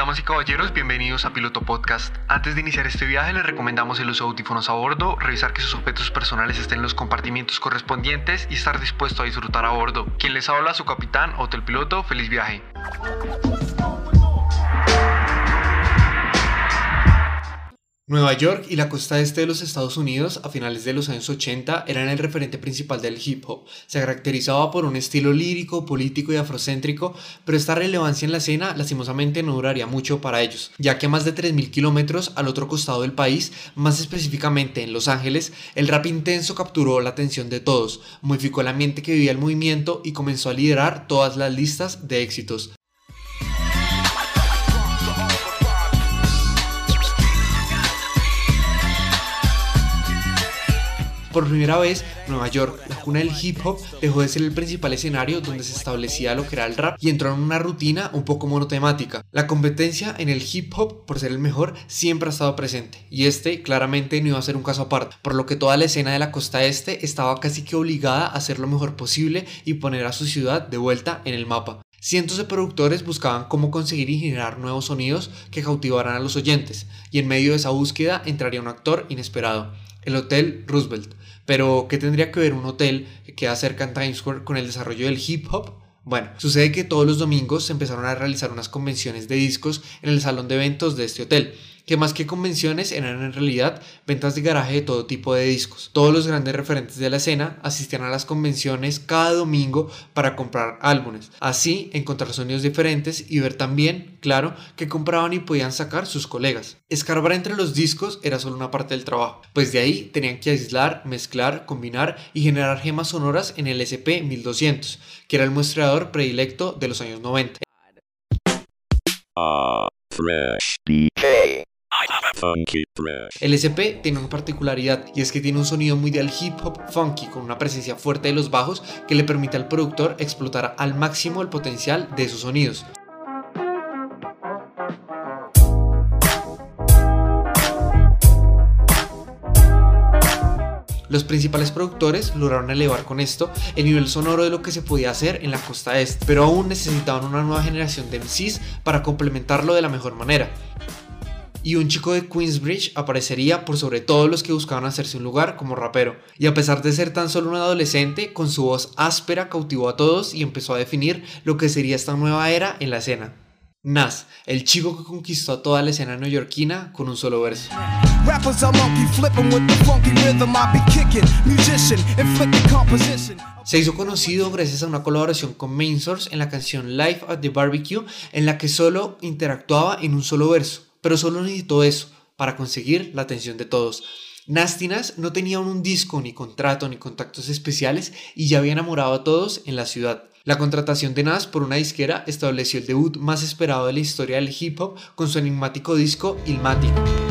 Damas y caballeros, bienvenidos a Piloto Podcast. Antes de iniciar este viaje les recomendamos el uso de audífonos a bordo, revisar que sus objetos personales estén en los compartimientos correspondientes y estar dispuesto a disfrutar a bordo. Quien les habla, su capitán, Hotel Piloto, feliz viaje. Nueva York y la costa este de los Estados Unidos a finales de los años 80 eran el referente principal del hip hop. Se caracterizaba por un estilo lírico, político y afrocéntrico, pero esta relevancia en la escena lastimosamente no duraría mucho para ellos, ya que más de 3.000 kilómetros al otro costado del país, más específicamente en Los Ángeles, el rap intenso capturó la atención de todos, modificó el ambiente que vivía el movimiento y comenzó a liderar todas las listas de éxitos. Por primera vez, Nueva York, la cuna del hip hop, dejó de ser el principal escenario donde se establecía lo que era el rap y entró en una rutina un poco monotemática. La competencia en el hip hop, por ser el mejor, siempre ha estado presente, y este claramente no iba a ser un caso aparte, por lo que toda la escena de la costa este estaba casi que obligada a hacer lo mejor posible y poner a su ciudad de vuelta en el mapa. Cientos de productores buscaban cómo conseguir y generar nuevos sonidos que cautivaran a los oyentes, y en medio de esa búsqueda entraría un actor inesperado, el Hotel Roosevelt. Pero, ¿qué tendría que ver un hotel que queda cerca en Times Square con el desarrollo del hip hop? Bueno, sucede que todos los domingos se empezaron a realizar unas convenciones de discos en el salón de eventos de este hotel que más que convenciones eran en realidad ventas de garaje de todo tipo de discos. Todos los grandes referentes de la escena asistían a las convenciones cada domingo para comprar álbumes, así encontrar sonidos diferentes y ver también, claro, que compraban y podían sacar sus colegas. Escarbar entre los discos era solo una parte del trabajo, pues de ahí tenían que aislar, mezclar, combinar y generar gemas sonoras en el SP1200, que era el muestreador predilecto de los años 90. El SP tiene una particularidad y es que tiene un sonido muy del hip hop funky con una presencia fuerte de los bajos que le permite al productor explotar al máximo el potencial de sus sonidos. Los principales productores lograron elevar con esto el nivel sonoro de lo que se podía hacer en la costa este, pero aún necesitaban una nueva generación de MCs para complementarlo de la mejor manera y un chico de Queensbridge aparecería por sobre todos los que buscaban hacerse un lugar como rapero. Y a pesar de ser tan solo un adolescente, con su voz áspera cautivó a todos y empezó a definir lo que sería esta nueva era en la escena. Nas, el chico que conquistó a toda la escena neoyorquina con un solo verso. Se hizo conocido gracias a una colaboración con Main Source en la canción Live at the Barbecue, en la que solo interactuaba en un solo verso pero solo necesitó eso para conseguir la atención de todos. Nastinas no tenía un disco, ni contrato, ni contactos especiales y ya había enamorado a todos en la ciudad. La contratación de Nas por una disquera estableció el debut más esperado de la historia del hip hop con su enigmático disco Ilmatic.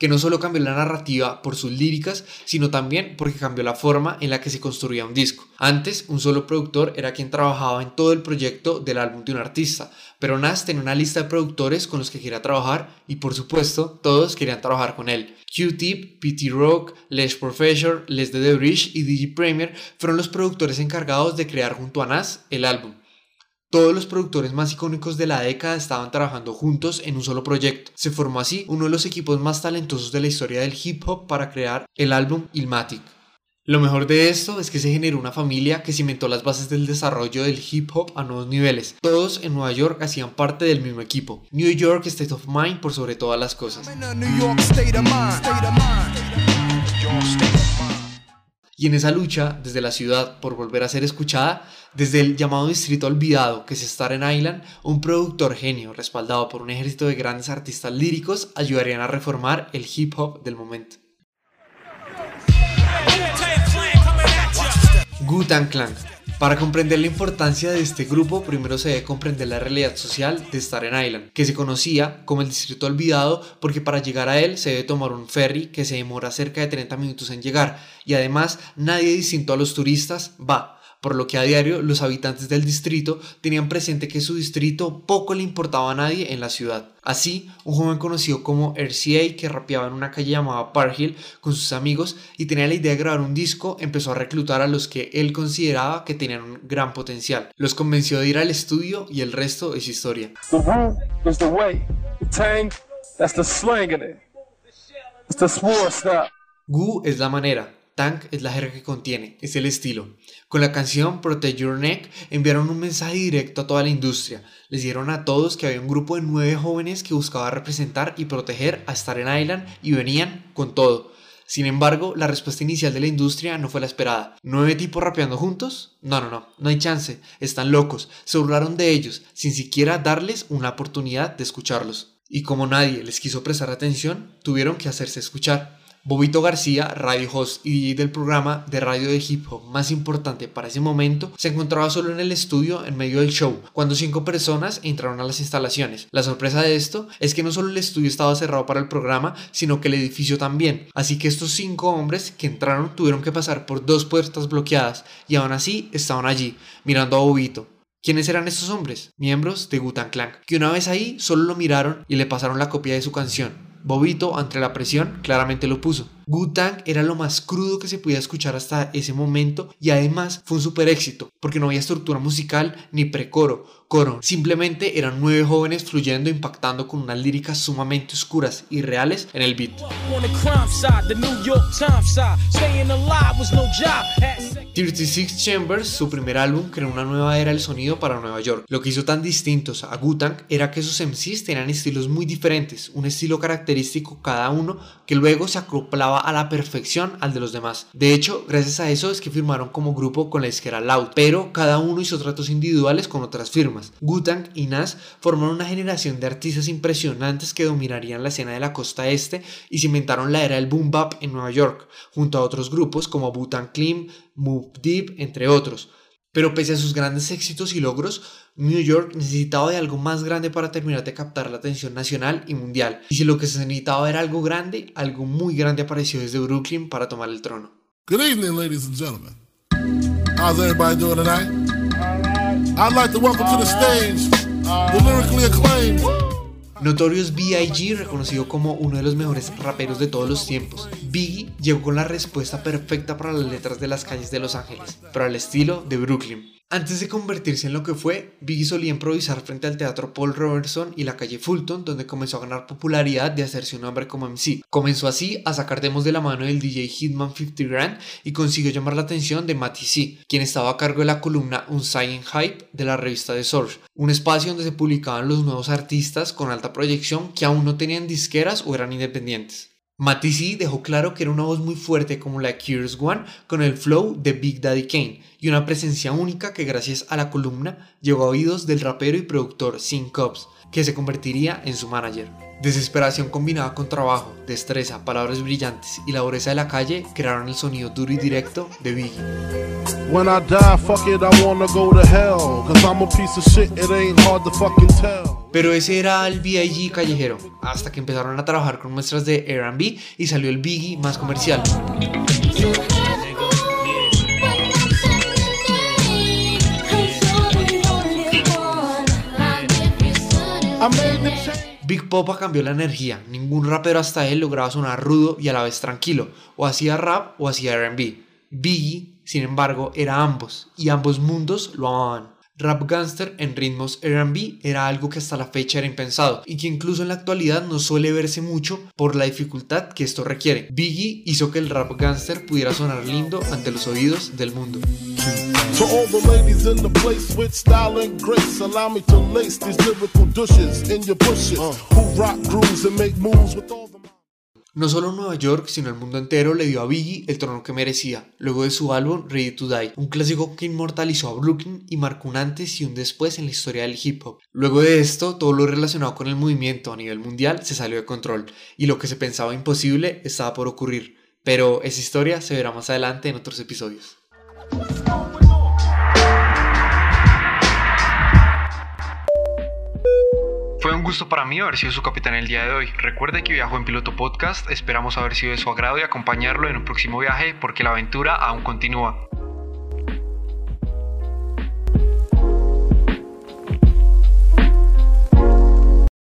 Que no solo cambió la narrativa por sus líricas, sino también porque cambió la forma en la que se construía un disco. Antes, un solo productor era quien trabajaba en todo el proyecto del álbum de un artista, pero Nas tenía una lista de productores con los que quería trabajar y por supuesto todos querían trabajar con él. Q-Tip, PT Rock, Les Professor, Les de The y DJ Premier fueron los productores encargados de crear junto a Nas el álbum. Todos los productores más icónicos de la década estaban trabajando juntos en un solo proyecto. Se formó así uno de los equipos más talentosos de la historia del hip hop para crear el álbum Ilmatic. Lo mejor de esto es que se generó una familia que cimentó las bases del desarrollo del hip hop a nuevos niveles. Todos en Nueva York hacían parte del mismo equipo. New York State of Mind por sobre todas las cosas. Y en esa lucha, desde la ciudad por volver a ser escuchada, desde el llamado Distrito Olvidado, que es Staten Island, un productor genio respaldado por un ejército de grandes artistas líricos ayudarían a reformar el hip hop del momento. Gutan Clan para comprender la importancia de este grupo, primero se debe comprender la realidad social de Staten Island, que se conocía como el Distrito Olvidado porque para llegar a él se debe tomar un ferry que se demora cerca de 30 minutos en llegar y además nadie distinto a los turistas va por lo que a diario los habitantes del distrito tenían presente que su distrito poco le importaba a nadie en la ciudad. Así, un joven conocido como RCA que rapeaba en una calle llamada Park Hill con sus amigos y tenía la idea de grabar un disco, empezó a reclutar a los que él consideraba que tenían un gran potencial. Los convenció de ir al estudio y el resto es historia. Gu es la manera, Tank es la jerga que contiene, es el estilo. Con la canción Protect Your Neck enviaron un mensaje directo a toda la industria. Les dieron a todos que había un grupo de nueve jóvenes que buscaba representar y proteger a Star Island y venían con todo. Sin embargo, la respuesta inicial de la industria no fue la esperada. ¿Nueve tipos rapeando juntos? No, no, no, no hay chance. Están locos. Se burlaron de ellos, sin siquiera darles una oportunidad de escucharlos. Y como nadie les quiso prestar atención, tuvieron que hacerse escuchar. Bobito García, radio host y DJ del programa de radio de hip hop más importante para ese momento, se encontraba solo en el estudio en medio del show, cuando cinco personas entraron a las instalaciones. La sorpresa de esto es que no solo el estudio estaba cerrado para el programa, sino que el edificio también. Así que estos cinco hombres que entraron tuvieron que pasar por dos puertas bloqueadas y aún así estaban allí, mirando a Bobito. ¿Quiénes eran estos hombres? Miembros de Gutan Clan, que una vez ahí solo lo miraron y le pasaron la copia de su canción. Bobito, ante la presión, claramente lo puso. Wu-Tang era lo más crudo que se podía escuchar hasta ese momento y además fue un super éxito, porque no había estructura musical ni precoro, coro. Simplemente eran nueve jóvenes fluyendo, impactando con unas líricas sumamente oscuras y reales en el beat. 36 Chambers, su primer álbum, creó una nueva era del sonido para Nueva York. Lo que hizo tan distintos a Wu-Tang era que sus MCs tenían estilos muy diferentes, un estilo característico cada uno que luego se acoplaba a la perfección al de los demás. De hecho, gracias a eso es que firmaron como grupo con la disquera Loud, pero cada uno hizo tratos individuales con otras firmas. Wu-Tang y Nas formaron una generación de artistas impresionantes que dominarían la escena de la costa este y cimentaron la era del boom bap en Nueva York, junto a otros grupos como Wu-Tang Clan, Move Deep, entre otros. Pero pese a sus grandes éxitos y logros, New York necesitaba de algo más grande para terminar de captar la atención nacional y mundial. Y si lo que se necesitaba era algo grande, algo muy grande apareció desde Brooklyn para tomar el trono. Good evening, ladies and gentlemen. How's everybody doing tonight? I'd like to welcome to the stage the lyrically acclaimed Notorious B.I.G., reconocido como uno de los mejores raperos de todos los tiempos, Biggie llegó con la respuesta perfecta para las letras de las calles de Los Ángeles, pero al estilo de Brooklyn. Antes de convertirse en lo que fue, Biggie solía improvisar frente al teatro Paul Robertson y la calle Fulton, donde comenzó a ganar popularidad de hacerse un nombre como MC. Comenzó así a sacar demos de la mano del DJ Hitman 50 Grand y consiguió llamar la atención de Matty C, quien estaba a cargo de la columna Unsigned Hype de la revista The Source, un espacio donde se publicaban los nuevos artistas con alta proyección que aún no tenían disqueras o eran independientes. Matisse dejó claro que era una voz muy fuerte como la de Curious One con el flow de Big Daddy Kane y una presencia única que gracias a la columna llegó a oídos del rapero y productor Sin Cobbs, que se convertiría en su manager. Desesperación combinada con trabajo, destreza, palabras brillantes y la dureza de la calle crearon el sonido duro y directo de Biggie. Pero ese era el B.I.G. callejero, hasta que empezaron a trabajar con muestras de R&B y salió el Biggie más comercial. Big Popa cambió la energía, ningún rapero hasta él lograba sonar rudo y a la vez tranquilo, o hacía rap o hacía RB. Biggie, sin embargo, era ambos, y ambos mundos lo amaban. Rap gangster en ritmos RB era algo que hasta la fecha era impensado y que incluso en la actualidad no suele verse mucho por la dificultad que esto requiere. Biggie hizo que el rap gangster pudiera sonar lindo ante los oídos del mundo. No solo Nueva York, sino el mundo entero le dio a Biggie el trono que merecía, luego de su álbum Ready to Die, un clásico que inmortalizó a Brooklyn y marcó un antes y un después en la historia del hip hop. Luego de esto, todo lo relacionado con el movimiento a nivel mundial se salió de control, y lo que se pensaba imposible estaba por ocurrir. Pero esa historia se verá más adelante en otros episodios. Un gusto para mí haber sido su capitán el día de hoy. Recuerde que viajó en Piloto Podcast, esperamos haber sido de su agrado y acompañarlo en un próximo viaje porque la aventura aún continúa.